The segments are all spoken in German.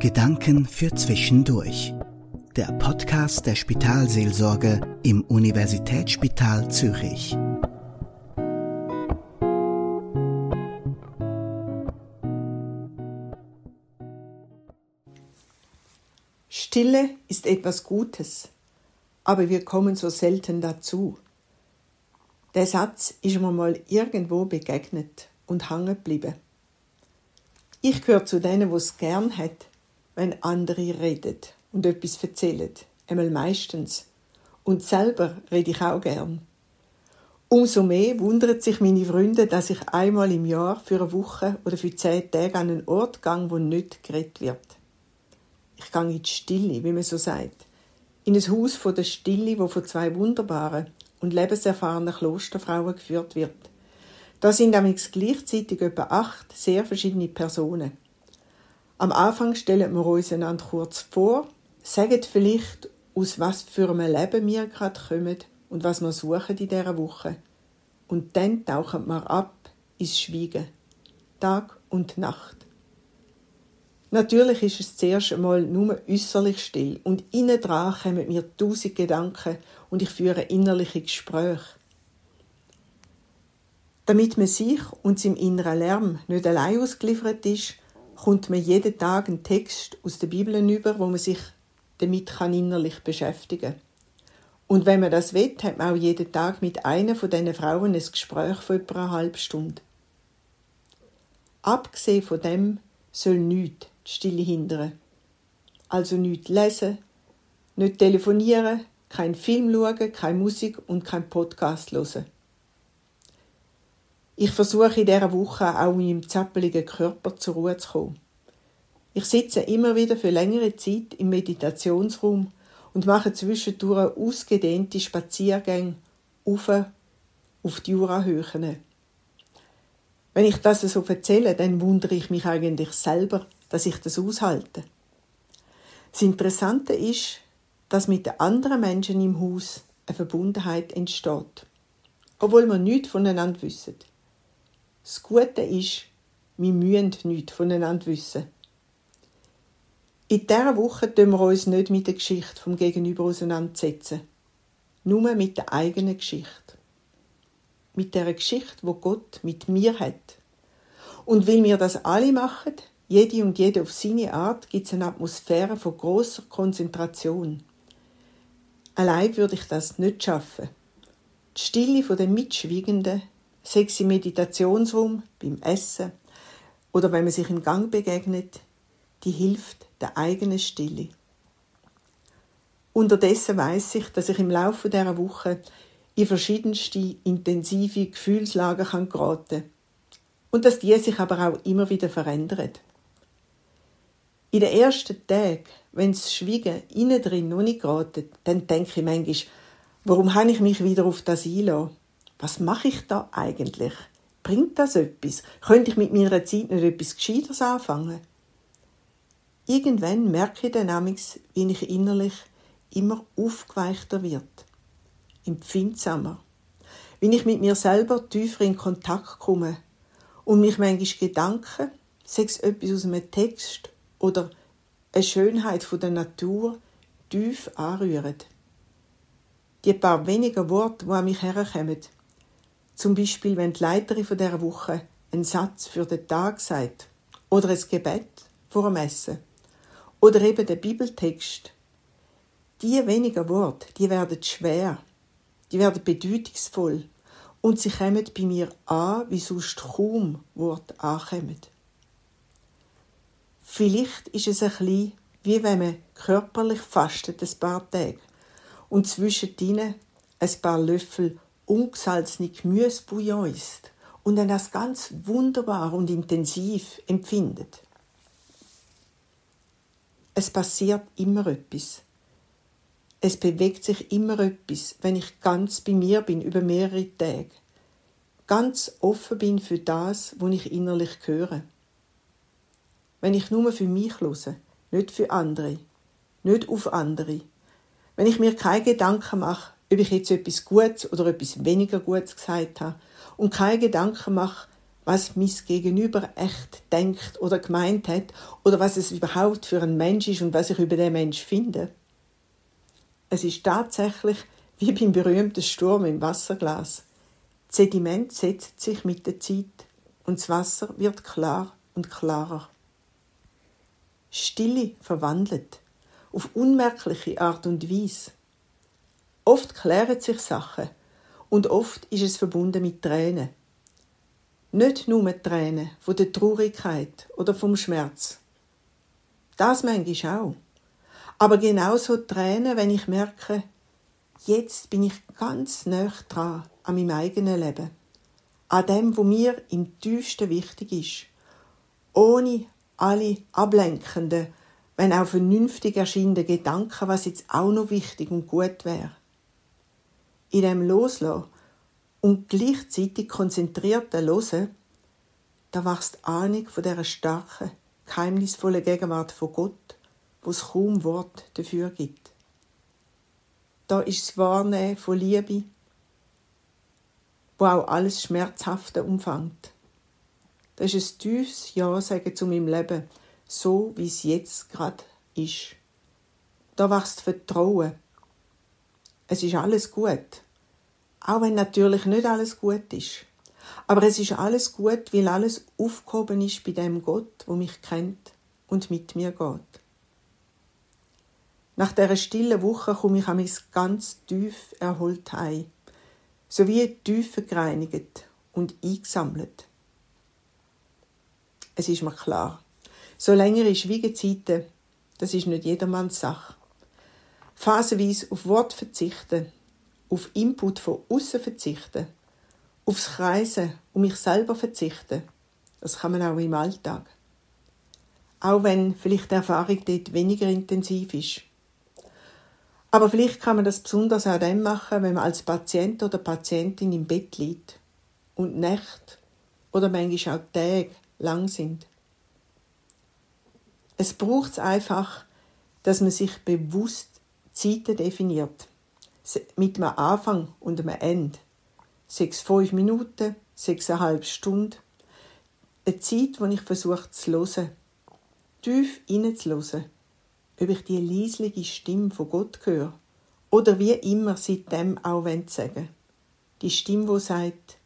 Gedanken für Zwischendurch. Der Podcast der Spitalseelsorge im Universitätsspital Zürich. Stille ist etwas Gutes, aber wir kommen so selten dazu. Der Satz ist mir mal irgendwo begegnet und hängen geblieben. Ich gehöre zu denen, wo es gern hat, wenn andere reden und etwas erzählen, einmal meistens. Und selber rede ich auch gern. Umso mehr wundert sich meine Freunde, dass ich einmal im Jahr für eine Woche oder für zehn Tage an einen Ort gehe, wo nicht geredet wird. Ich gehe in die Stille, wie man so sagt. In ein Haus von der Stille, wo von zwei wunderbaren und lebenserfahrenen Klosterfrauen geführt wird. Da sind nämlich gleichzeitig etwa acht sehr verschiedene Personen. Am Anfang stellen wir uns einander kurz vor, sagen vielleicht, aus was für einem Leben wir gerade kommen und was wir suchen in dieser Woche. Und dann tauchen wir ab ins Schweigen. Tag und Nacht. Natürlich ist es zuerst einmal nur äußerlich still und innen dran kommen mir tausend Gedanken und ich führe innerliche Gespräche. Damit man sich und seinem inneren Lärm nicht allein ausgeliefert ist, kommt man jeden Tag einen Text aus der Bibel über, wo man sich damit kann innerlich beschäftigen kann. Und wenn man das will, hat man auch jeden Tag mit einer von diesen Frauen ein Gespräch von etwa einer halben Stunde. Abgesehen von dem soll nichts die Stille hindern. Also nichts lesen, nicht telefonieren, kein Film schauen, keine Musik und kein Podcast hören. Ich versuche in dieser Woche auch in meinem zappeligen Körper zur Ruhe zu kommen. Ich sitze immer wieder für längere Zeit im Meditationsraum und mache zwischendurch ausgedehnte Spaziergänge auf, auf die Jurahöhen. Wenn ich das so erzähle, dann wundere ich mich eigentlich selber, dass ich das aushalte. Das Interessante ist, dass mit den anderen Menschen im Haus eine Verbundenheit entsteht, obwohl wir nichts voneinander wissen. Das Gute ist, wir müssen nichts voneinander wissen. In dieser Woche tun wir uns nicht mit der Geschichte vom Gegenüber auseinandersetzen. Nur mit der eigenen Geschichte. Mit der Geschichte, wo Gott mit mir hat. Und weil wir das alle machen, jede und jede auf seine Art, gibt es eine Atmosphäre von großer Konzentration. Allein würde ich das nicht schaffen. Die Stille der Mitschwiegenden Sechs im Meditationsraum, beim Essen oder wenn man sich im Gang begegnet, die hilft der eigenen Stille. Unterdessen weiß ich, dass ich im Laufe dieser Woche in verschiedenste intensive Gefühlslagen kann geraten und dass die sich aber auch immer wieder verändern. In den ersten Tagen, wenn das Schweigen innen drin noch nicht geraten, dann denke ich manchmal, warum habe ich mich wieder auf das einlassen? Was mache ich da eigentlich? Bringt das etwas? Könnte ich mit meiner Zeit nicht etwas Gescheiteres anfangen? Irgendwann merke ich dann wie ich innerlich immer aufgeweichter wird, empfindsamer, wie ich mit mir selber tiefer in Kontakt komme und mich manchmal Gedanken, sei es etwas aus einem Text oder eine Schönheit von der Natur, tief anrühren. Die paar wenigen Worte, die an mich herkommen, zum Beispiel, wenn die Leiterin von dieser Woche einen Satz für den Tag sagt oder ein Gebet vor dem Essen oder eben der Bibeltext. Die wenigen Worte, die werden schwer, die werden bedeutungsvoll und sie kommen bei mir an, wie sonst kaum Worte ankommen. Vielleicht ist es ein bisschen, wie wenn man körperlich fastet ein paar Tage und zwischen ihnen ein paar Löffel ungesalzene Gemüsebouillon isst und dann das ganz wunderbar und intensiv empfindet. Es passiert immer etwas. Es bewegt sich immer etwas, wenn ich ganz bei mir bin über mehrere Tage. Ganz offen bin für das, wo ich innerlich höre. Wenn ich nur für mich höre, nicht für andere, nicht auf andere. Wenn ich mir keine Gedanken mache, ob ich jetzt etwas Gutes oder etwas weniger Gutes gesagt habe und keine Gedanken mache, was mein Gegenüber echt denkt oder gemeint hat oder was es überhaupt für ein Mensch ist und was ich über den Mensch finde. Es ist tatsächlich wie beim berühmten Sturm im Wasserglas. Das Sediment setzt sich mit der Zeit und das Wasser wird klar und klarer. Stille verwandelt auf unmerkliche Art und Weise. Oft klären sich Sachen und oft ist es verbunden mit Tränen. Nicht nur Tränen von der Traurigkeit oder vom Schmerz. Das manchmal auch. Aber genauso Tränen, wenn ich merke, jetzt bin ich ganz nah dran an meinem eigenen Leben. An dem, wo mir im tiefsten wichtig ist. Ohne alle ablenkenden, wenn auch vernünftig erscheinenden Gedanken, was jetzt auch noch wichtig und gut wäre. In dem Loslassen und gleichzeitig konzentrierten Hören, da wächst die Ahnung von dieser starken, geheimnisvollen Gegenwart von Gott, wo es kaum Wort dafür gibt. Da ist das Wahrnehmen von Liebe, wo auch alles Schmerzhafte umfängt. Das ist ein tiefes Ja sagen zu meinem Leben, so wie es jetzt gerade ist. Da wächst Vertrauen. Es ist alles gut. Auch wenn natürlich nicht alles gut ist. Aber es ist alles gut, weil alles aufgehoben ist bei dem Gott, wo mich kennt und mit mir geht. Nach dieser stillen Woche komme ich mich ganz tief erholt heim, sowie tiefer gereinigt und eingesammelt. Es ist mir klar, so längere Schwiegezeiten, das ist nicht jedermanns Sache. Phasenweise auf Wort verzichten, auf Input von außen verzichten, aufs Kreisen und mich selber verzichten, das kann man auch im Alltag. Auch wenn vielleicht die Erfahrung dort weniger intensiv ist. Aber vielleicht kann man das besonders auch dann machen, wenn man als Patient oder Patientin im Bett liegt und Nächte oder manchmal auch Tage lang sind. Es braucht einfach, dass man sich bewusst Zeiten definiert. Mit einem Anfang und einem Ende. Sechs, fünf Minuten, sechseinhalb Stunden. Eine Zeit, wo ich versuche zu hören. Tief hineinzuhören. Ob ich die leisliche Stimme von Gott höre. Oder wie immer seitdem auch sagen Die Stimme, wo sagt,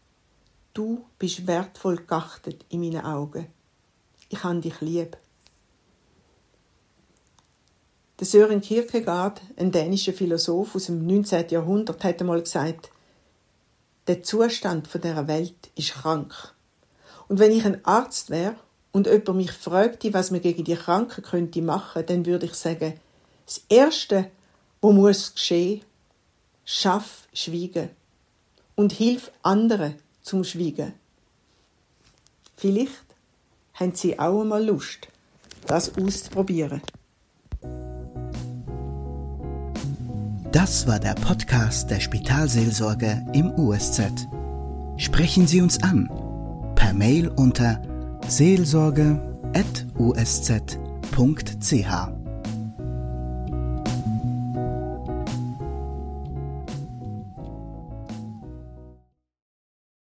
Du bist wertvoll geachtet in meinen Augen. Ich habe dich lieb. Der Sören Kierkegaard, ein dänischer Philosoph aus dem 19. Jahrhundert, hat einmal gesagt, der Zustand der Welt ist krank. Und wenn ich ein Arzt wäre und jemand mich fragte, was man gegen die Kranken könnte machen, dann würde ich sagen, das Erste, wo muss geschehen, schaff Schwiegen und hilf anderen, zum Schweigen. Vielleicht haben Sie auch einmal Lust, das auszuprobieren. Das war der Podcast der Spitalseelsorge im USZ. Sprechen Sie uns an per Mail unter seelsorge.usz.ch.